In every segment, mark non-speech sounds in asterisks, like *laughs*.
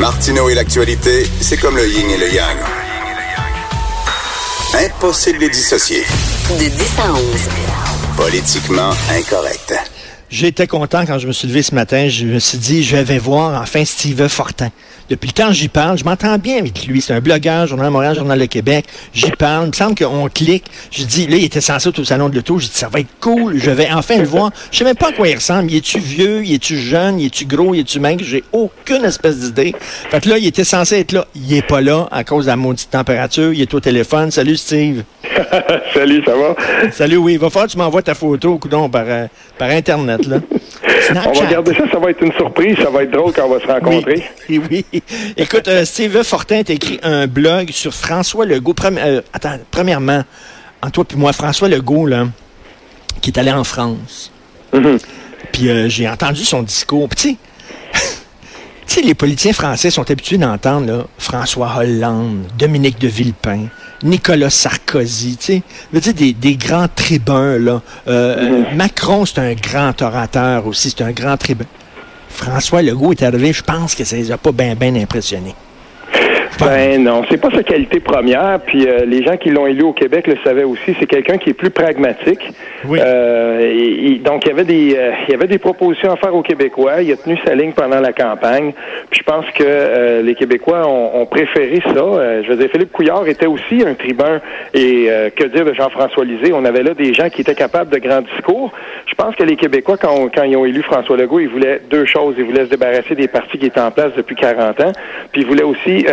Martineau et l'actualité, c'est comme le yin et le yang. Impossible de les dissocier. De 10 à 11. Politiquement incorrect. J'étais content quand je me suis levé ce matin. Je me suis dit, je vais voir enfin Steve Fortin. Depuis le temps j'y parle, je m'entends bien avec lui. C'est un blogueur, Journal de Montréal, Journal de Québec. J'y parle. Il me semble qu'on clique. Je dis, là, il était censé être au salon de l'auto. Je dis, ça va être cool. Je vais enfin le voir. Je sais même pas à quoi il ressemble. Il est-tu vieux? Il est-tu jeune? Il est-tu gros? Il est-tu maigre? J'ai aucune espèce d'idée. Fait que là, il était censé être là. Il est pas là à cause de la maudite température. Il est au téléphone. Salut, Steve. *laughs* Salut, ça va? Salut, oui. Il va falloir que tu m'envoies ta photo, coudon, par, euh, par Internet, là. On va regarder ça, ça va être une surprise, ça va être drôle quand on va se rencontrer. Oui, *laughs* oui. Écoute, euh, Steve Fortin a écrit un blog sur François Legault. Euh, attends, premièrement, en toi puis moi, François Legault, là, qui est allé en France. Mm-hmm. Puis euh, j'ai entendu son discours. Puis tu sais, *laughs* les politiciens français sont habitués d'entendre François Hollande, Dominique de Villepin, Nicolas Sarkozy, tu sais, dire des, des, grands tribuns, là. Mm-hmm. Macron, c'est un grand orateur aussi, c'est un grand tribun. François Legault est arrivé, je pense que ça les a pas bien, bien impressionnés. Ben non, c'est pas sa qualité première. Puis euh, les gens qui l'ont élu au Québec le savaient aussi. C'est quelqu'un qui est plus pragmatique. Oui. Euh, donc il y avait des euh, il y avait des propositions à faire aux Québécois. Il a tenu sa ligne pendant la campagne. Puis je pense que euh, les Québécois ont, ont préféré ça. je veux dire, Philippe Couillard était aussi un tribun. Et que dire de Jean-François Lisée? On avait là des gens qui étaient capables de grands discours. Je pense que les Québécois, quand, quand ils ont élu François Legault, ils voulaient deux choses. Ils voulaient se débarrasser des partis qui étaient en place depuis 40 ans. Puis ils voulaient aussi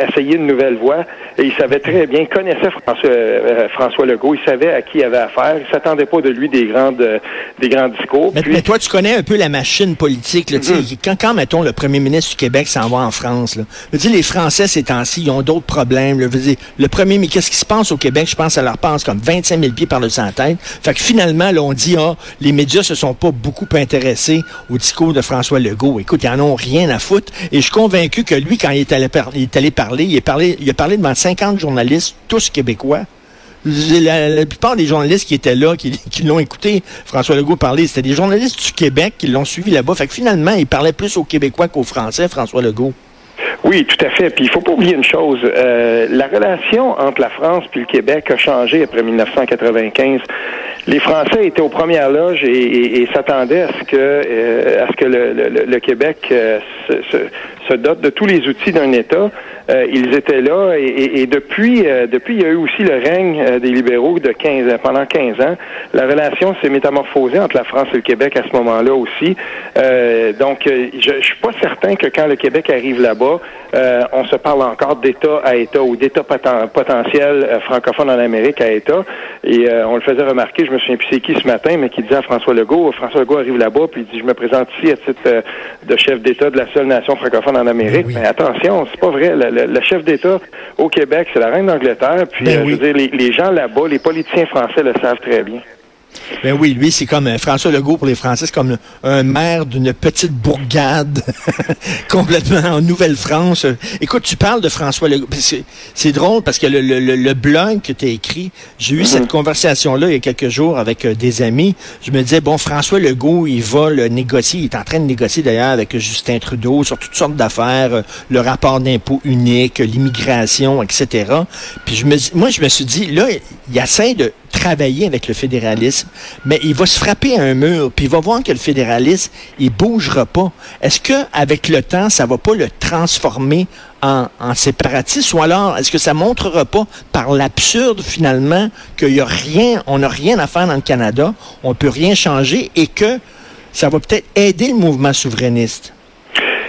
essayer une nouvelle voie. Et il savait très bien, connaissait François, euh, François Legault, il savait à qui il avait affaire. Il s'attendait pas de lui des grandes, euh, des grands discours. Mais, toi, tu connais un peu la machine politique. Là, mm-hmm. quand, quand, mettons, le premier ministre du Québec s'en va en France, là, je les Français, ces temps-ci, ils ont d'autres problèmes. Là, le premier, mais qu'est-ce qui se passe au Québec? Je pense que ça leur passe comme 25 000 pieds par le tête. Fait que finalement, là, on dit, ah, les médias se sont pas beaucoup intéressés au discours de François Legault. Écoute, ils en ont rien à foutre. Et je suis convaincu que lui, quand il est allé, il est allé il, parlé, a parlé devant 50 journalistes, tous québécois. La, plupart des journalistes qui étaient là, qui, l'ont écouté, François Legault parler, c'était des journalistes du Québec qui l'ont suivi là-bas. Fait que finalement, il parlait plus aux Québécois qu'aux Français, François Legault. Oui, tout à fait. Puis il faut pas oublier une chose. Euh, la relation entre la France et le Québec a changé après 1995. Les Français étaient aux premières loges et, s'attendaient à ce que euh, à ce que le, Québec euh, se, se, dote de tous les outils d'un État. ils étaient là et, depuis depuis il y a eu aussi le règne des libéraux de 15 pendant 15 ans. La relation s'est métamorphosée entre la France et le Québec à ce moment-là aussi. donc je, je suis pas certain que quand le Québec arrive là-bas euh, on se parle encore d'État à État ou d'État potentiel euh, francophone en Amérique à État. Et euh, on le faisait remarquer, je me souviens plus c'est qui ce matin, mais qui disait à François Legault, François Legault arrive là-bas, puis il dit, je me présente ici à titre de chef d'État de la seule nation francophone en Amérique. Mais attention, c'est pas vrai. Le, chef d'État au Québec, c'est la reine d'Angleterre. Puis, ben je veux dire, les, les gens là-bas, les politiciens français le savent très bien. Ben oui, lui, c'est comme euh, François Legault pour les Français, c'est comme un maire d'une petite bourgade *laughs* complètement en Nouvelle-France. Écoute, tu parles de François Legault. C'est drôle parce que le, le, le blog que tu as écrit, j'ai eu cette mhm. conversation-là il y a quelques jours avec euh, des amis. Je me disais, bon, François Legault, il va le négocier, il est en train de négocier d'ailleurs avec Justin Trudeau sur toutes sortes d'affaires, euh, le rapport d'impôt unique, l'immigration, etc. Puis je me, moi, je me suis dit, là, il essaie de travailler avec le fédéralisme, mais il va se frapper à un mur, puis il va voir que le fédéralisme, il bougera pas. Est-ce que avec le temps, ça va pas le transformer en, en séparatisme, ou alors est-ce que ça montrera pas par l'absurde finalement qu'il y a rien, on n'a rien à faire dans le Canada, on peut rien changer et que ça va peut-être aider le mouvement souverainiste?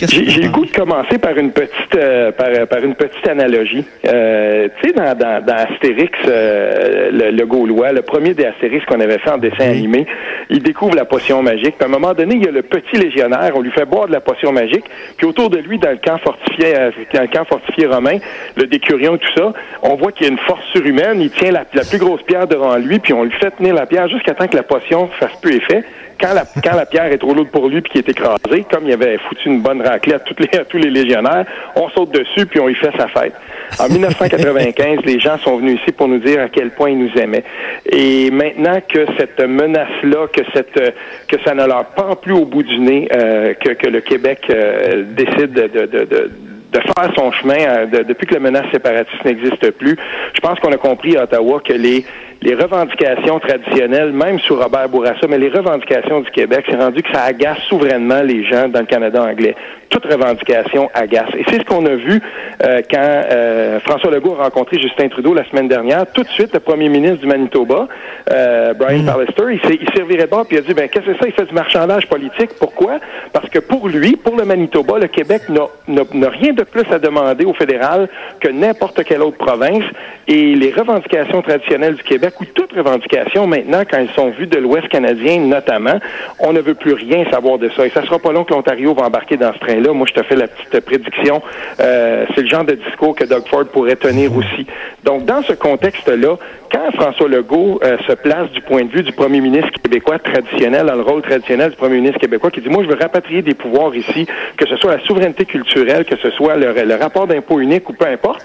J'ai le goût de commencer par une petite euh, par, une petite analogie. Euh, tu sais, dans, dans, Astérix, euh, le, Gaulois, le premier des Astérix qu'on avait fait en dessin animé, il découvre la potion magique. Puis à un moment donné, il y a le petit légionnaire, on lui fait boire de la potion magique, puis autour de lui, dans le camp fortifié, dans le camp fortifié romain, le décurion et tout ça, on voit qu'il y a une force surhumaine, il tient la, la plus grosse pierre devant lui, puis on lui fait tenir la pierre jusqu'à temps que la potion fasse peu effet quand la, quand la pierre est trop lourde pour lui puis qu'il est écrasé, comme il avait foutu une bonne raclée à, toutes les, à *laughs* tous les légionnaires, on saute dessus puis on y fait sa fête. En 1995, les gens sont venus ici pour nous dire à quel point ils nous aimaient. Et maintenant que cette menace-là, que cette que ça ne leur pend plus au bout du nez, euh, que, que le Québec euh, décide de, de, de de faire son chemin euh, depuis que la menace séparatiste n'existe plus. Je pense qu'on a compris à Ottawa que les les revendications traditionnelles, même sous Robert Bourassa, mais les revendications du Québec, c'est rendu que ça agace souverainement les gens dans le Canada anglais. Toute revendication agace. Et c'est ce qu'on a vu euh, quand euh, François Legault a rencontré Justin Trudeau la semaine dernière. Tout de suite, le premier ministre du Manitoba, euh, Brian mm. Pallister, il, il servirait de bord puis il a dit, ben qu'est-ce que c'est? Ça? Il fait du marchandage politique. Pourquoi? Parce que pour lui, pour le Manitoba, le Québec n'a rien de plus à demander au fédéral que n'importe quelle autre province. Et les revendications traditionnelles du Québec ou toute revendication maintenant, quand ils sont vues de l'Ouest canadien notamment, on ne veut plus rien savoir de ça. Et ça sera pas long que l'Ontario va embarquer dans ce train-là. Moi, je te fais la petite prédiction. Euh, c'est le genre de discours que Doug Ford pourrait tenir aussi. Donc, dans ce contexte-là, quand François Legault euh, se place du point de vue du premier ministre québécois traditionnel, dans le rôle traditionnel du premier ministre québécois, qui dit, moi, je veux rapatrier des pouvoirs ici, que ce soit la souveraineté culturelle, que ce soit le, le rapport d'impôt unique ou peu importe,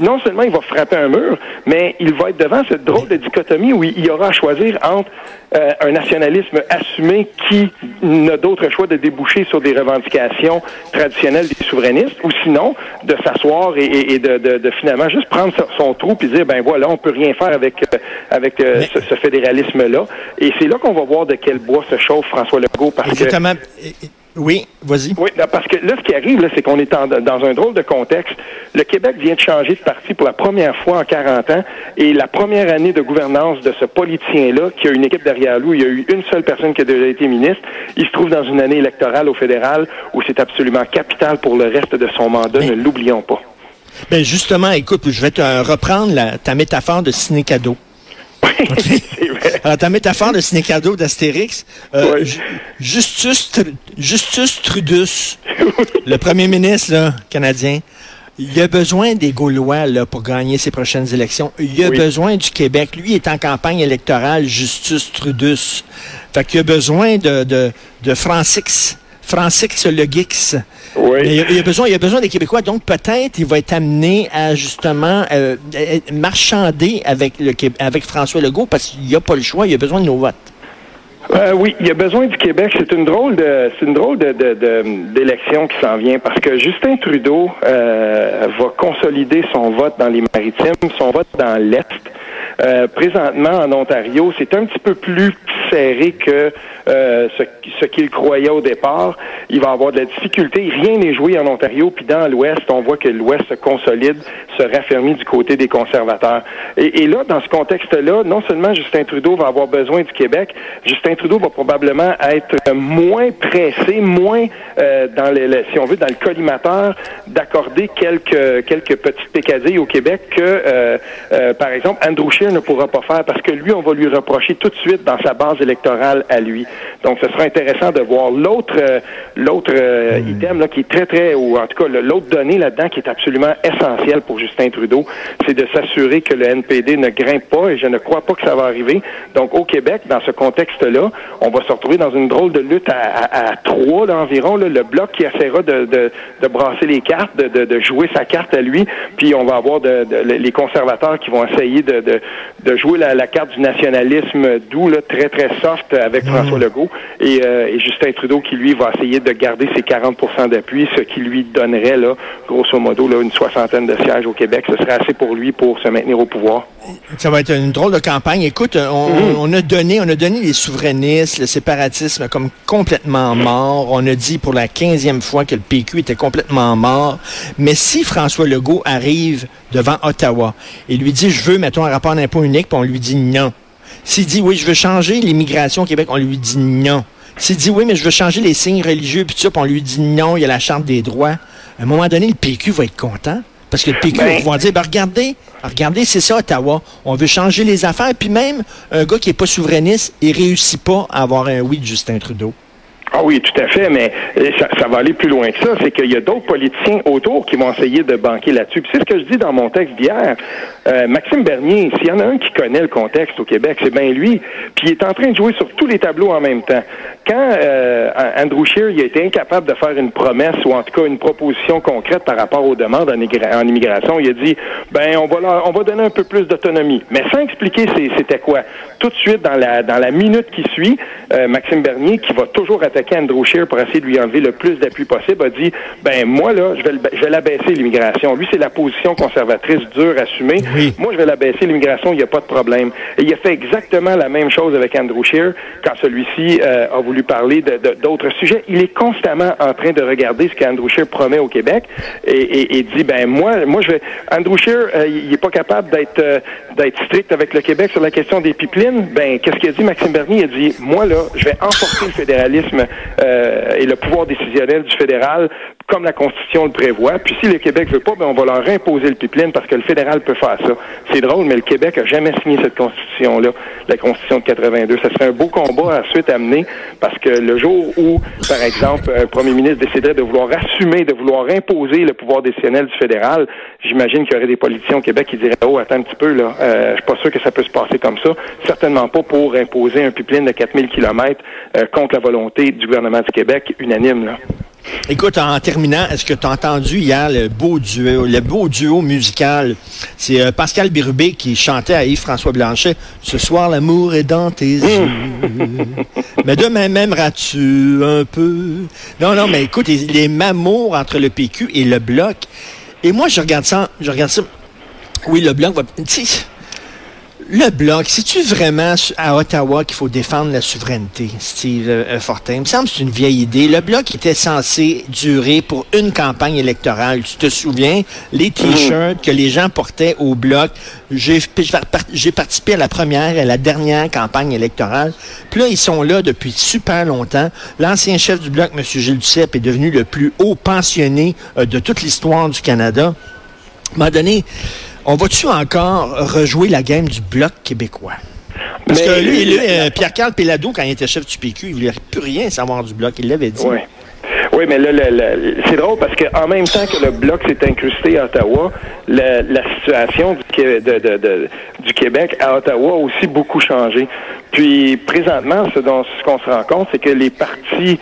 non seulement il va frapper un mur, mais il va être devant cette drôle de dichotomie où il y aura à choisir entre euh, un nationalisme assumé qui n'a d'autre choix de déboucher sur des revendications traditionnelles des souverainistes, ou sinon de s'asseoir et, de, finalement juste prendre son trou et dire ben voilà, on peut rien faire avec euh, avec euh, ce, fédéralisme-là. Et c'est là qu'on va voir de quel bois se chauffe François Legault parce Exactement. Oui, vas-y. Oui, parce que là, ce qui arrive, c'est qu'on est dans un drôle de contexte. Le Québec vient de changer de parti pour la première fois en 40 ans, et la première année de gouvernance de ce politicien-là, qui a une équipe derrière lui, il y a eu une seule personne qui a déjà été ministre, il se trouve dans une année électorale au fédéral où c'est absolument capital pour le reste de son mandat, ne l'oublions pas. Ben justement, écoute, je vais te reprendre ta métaphore de ciné-cadeau. *laughs* *laughs* Alors, ta métaphore de ciné-cadeau d'Astérix, euh, Justus, Justus Trudus, *laughs* le premier ministre canadien, il a besoin des Gaulois là, pour gagner ses prochaines élections. Il a besoin du Québec. Lui est en campagne électorale, Justus Trudus. Fait qu'il a besoin de, de, de Francix Francis Le Gix. Oui. Il, a, besoin, il a besoin des Québécois, donc peut-être il va être amené à justement euh, marchander avec, le, avec François Legault parce qu'il n'a pas le choix, il a besoin de nos votes. Euh, oui, il a besoin du Québec. C'est une drôle de, c'est une drôle de, d'élection qui s'en vient parce que Justin Trudeau euh, va consolider son vote dans les maritimes, son vote dans l'est. Euh, présentement, en Ontario, c'est un petit peu plus serré que euh, ce, ce qu'il croyait au départ. Il va avoir de la difficulté. Rien n'est joué en Ontario. Puis dans l'Ouest, on voit que l'Ouest se consolide, se raffermit du côté des conservateurs. Et, là, dans ce contexte-là, non seulement Justin Trudeau va avoir besoin du Québec, Justin Trudeau va probablement être moins pressé, moins euh, dans les, si on veut, dans le collimateur d'accorder quelques quelques petites pécadilles au Québec que, par exemple, Andrew Scheer ne pourra pas faire parce que lui, on va lui reprocher tout de suite dans sa base électorale à lui. Donc, ce sera intéressant de voir l'autre euh, l'autre euh, hmm. item là, qui est très, très, ou en tout cas l'autre donnée là-dedans qui est absolument essentielle pour Justin Trudeau, c'est de s'assurer que le NPD ne grimpe pas et je ne crois pas que ça va arriver. Donc, au Québec, dans ce contexte-là, on va se retrouver dans une drôle de lutte à, à, trois là, environ, le bloc qui essaiera de, de, de brasser les cartes, de, de, jouer sa carte à lui, puis on va avoir de, les conservateurs qui vont essayer de, de jouer la, la, carte du nationalisme doux, là, très, très soft avec François Legault, et, euh, et, Justin Trudeau qui, lui, va essayer de garder ses 40% d'appui, ce qui lui donnerait, là, grosso modo, là, une soixantaine de sièges au Québec. Ce serait assez pour lui pour se maintenir au pouvoir. Ça va être une drôle de campagne. Écoute, on, mm-hmm. on a donné, on a donné les souverainistes, le séparatisme comme complètement mort. On a dit pour la quinzième fois que le PQ était complètement mort. Mais si François Legault arrive devant Ottawa et lui dit, je veux, mettons, un rapport d'impôt unique, puis on lui dit non. S'il dit, oui, je veux changer l'immigration au Québec, on lui dit non. s'il dit oui, mais je veux changer les signes religieux, puis ça, puis on lui dit non, il y a la Charte des droits, à un moment donné, le PQ va être content. Parce que le PQ va Ben- pouvoir dire, ben, regardez, regardez, c'est ça, Ottawa. On veut changer les affaires. Puis même un gars qui n'est pas souverainiste, il réussit pas à avoir un oui de Justin Trudeau. Ah oui, tout à fait, mais ça, va aller plus loin que ça. C'est qu'il y a d'autres politiciens autour qui vont essayer de banquer là-dessus. Puis c'est ce que je dis dans mon texte d'hier. Euh, Maxime Bernier, s'il y en a un qui connaît le contexte au Québec, c'est bien lui. Puis il est en train de jouer sur tous les tableaux en même temps. Quand euh, Andrew Scheer il a été incapable de faire une promesse ou en tout cas une proposition concrète par rapport aux demandes en, igra- en immigration, il a dit ben on va leur- on va donner un peu plus d'autonomie, mais sans expliquer c'était quoi. Tout de suite dans la dans la minute qui suit, euh, Maxime Bernier qui va toujours attaquer Andrew Scheer pour essayer de lui enlever le plus d'appui possible a dit ben moi là je vais je vais l'abaisser l'immigration. Lui c'est la position conservatrice dure assumée. Oui. Moi je vais l'abaisser l'immigration, il n'y a pas de problème. Et il a fait exactement la même chose avec Andrew Scheer quand celui-ci euh, a voulu parler de- de- d'autres sujets. Il est constamment en train de regarder ce qu'Andrew Scheer promet au Québec et, et- et dit ben moi moi je vais Andrew Scheer euh, il est pas capable d'être euh, d'être strict avec le Québec sur la question des pipelines. Ben qu'est-ce qu'il a dit Maxime Bernier? Il a dit moi là je vais enforcer le fédéralisme et le pouvoir décisionnel du fédéral comme la Constitution le prévoit. Puis si le Québec veut pas, ben on va leur imposer le pipeline parce que le fédéral peut faire ça. C'est drôle, mais le Québec a jamais signé cette Constitution-là, la Constitution de 82. Ça serait un beau combat à mener parce que le jour où, par exemple, un premier ministre déciderait de vouloir assumer, de vouloir imposer le pouvoir décisionnel du fédéral, j'imagine qu'il y aurait des politiciens au Québec qui diraient Oh, attends un petit peu, là, euh, je suis pas sûr que ça peut se passer comme ça. Certainement pas pour imposer un pipeline de 4000 kilomètres euh, contre la volonté du gouvernement du Québec unanime. Là. Écoute, en terminant, est-ce que tu as entendu hier le beau duo, le beau duo musical? C'est euh, Pascal Birubé qui chantait à Yves-François Blanchet. Ce soir, l'amour est dans tes *laughs* yeux. mais demain m'aimeras-tu un peu? Non, non, mais écoute, les, les mamours entre le PQ et le Bloc. Et moi, je regarde ça, je regarde ça. Oui, le Bloc va. tu sais, le Bloc, c'est-tu vraiment à Ottawa qu'il faut défendre la souveraineté, Steve euh, Fortin? Il me semble que c'est une vieille idée. Le Bloc était censé durer pour une campagne électorale. Tu te souviens, les T-shirts que les gens portaient au Bloc, j'ai j'ai participé à la première et à la dernière campagne électorale. Puis là, ils sont là depuis super longtemps. L'ancien chef du Bloc, M. Gilles Duceppe, est devenu le plus haut pensionné euh, de toute l'histoire du Canada. À un moment donné, on va-tu encore rejouer la game du Bloc québécois? Parce Mais- que lui, lui, euh, Pierre-Carl Pellado, quand il était chef du PQ, il voulait plus rien savoir du Bloc. Il l'avait dit. Oui. Oui, mais là, c'est drôle parce qu'en même temps que le bloc s'est incrusté à Ottawa, la, la situation du, Qué- de- de- de- du Québec à Ottawa a aussi beaucoup changé. Puis présentement, ce dont ce qu'on se rend compte, c'est que les partis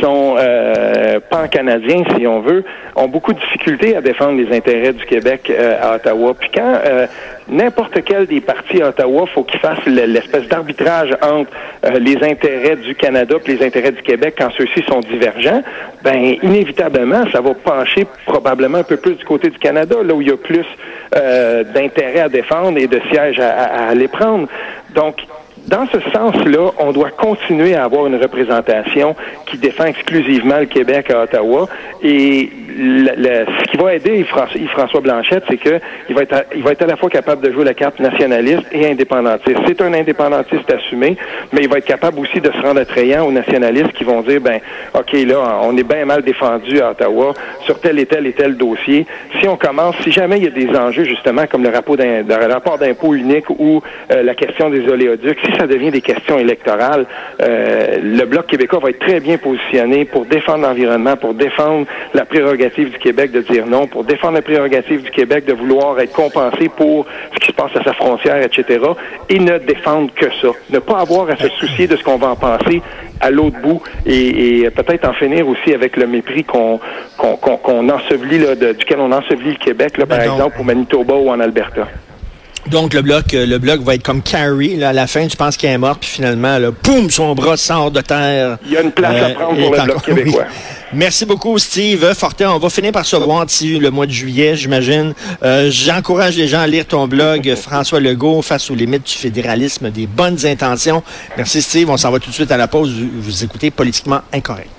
sont euh, pan-canadiens, si on veut, ont beaucoup de difficultés à défendre les intérêts du Québec euh, à Ottawa. Puis quand euh, n'importe quel des partis à Ottawa, faut qu'ils fassent le- l'espèce d'arbitrage entre euh, les intérêts du Canada et les intérêts du Québec quand ceux-ci sont divergents, ben inévitablement, ça va pencher probablement un peu plus du côté du Canada, là où il y a plus euh, d'intérêts à défendre et de sièges à, à- à aller prendre. Donc, dans ce sens-là, on doit continuer à avoir une représentation qui défend exclusivement le Québec à Ottawa. Et le- le- ce qui va aider Yves-François, Blanchette, c'est que il va, être il va être à la fois capable de jouer la carte nationaliste et indépendantiste. C'est un indépendantiste assumé, mais il va être capable aussi de se rendre attrayant aux nationalistes qui vont dire, ben, OK, là, on est bien mal défendu à Ottawa sur tel et tel et tel dossier. Si on commence, si jamais il y a des enjeux, justement, comme le rapport d'impôt unique ou euh, la question des oléoducs, ça devient des questions électorales, euh, le Bloc québécois va être très bien positionné pour défendre l'environnement, pour défendre la prérogative du Québec de dire non, pour défendre la prérogative du Québec de vouloir être compensé pour ce qui se passe à sa frontière, etc., et ne défendre que ça. Ne pas avoir à se soucier de ce qu'on va en penser à l'autre bout et, et peut-être en finir aussi avec le mépris qu'on qu'on ensevelit, là, de- duquel on ensevelit le Québec, là, par Ben exemple, au Manitoba ou en Alberta. Donc, le bloc, euh, le bloc va être comme Carrie. Là, à la fin, tu penses qu'elle est morte, puis finalement, là, poum, son bras sort de terre. Il y a une place à Euh, prendre et pour le Bloc *laughs* québécois. oui. Merci beaucoup, Steve Fortin. On va finir par se voir d'ici le mois de juillet, j'imagine. Euh, J'encourage les gens à lire ton blog, *laughs* François Legault, face aux limites du fédéralisme, des bonnes intentions. Merci, Steve. On s'en va tout de suite à la pause. Vous écoutez Politiquement Incorrect.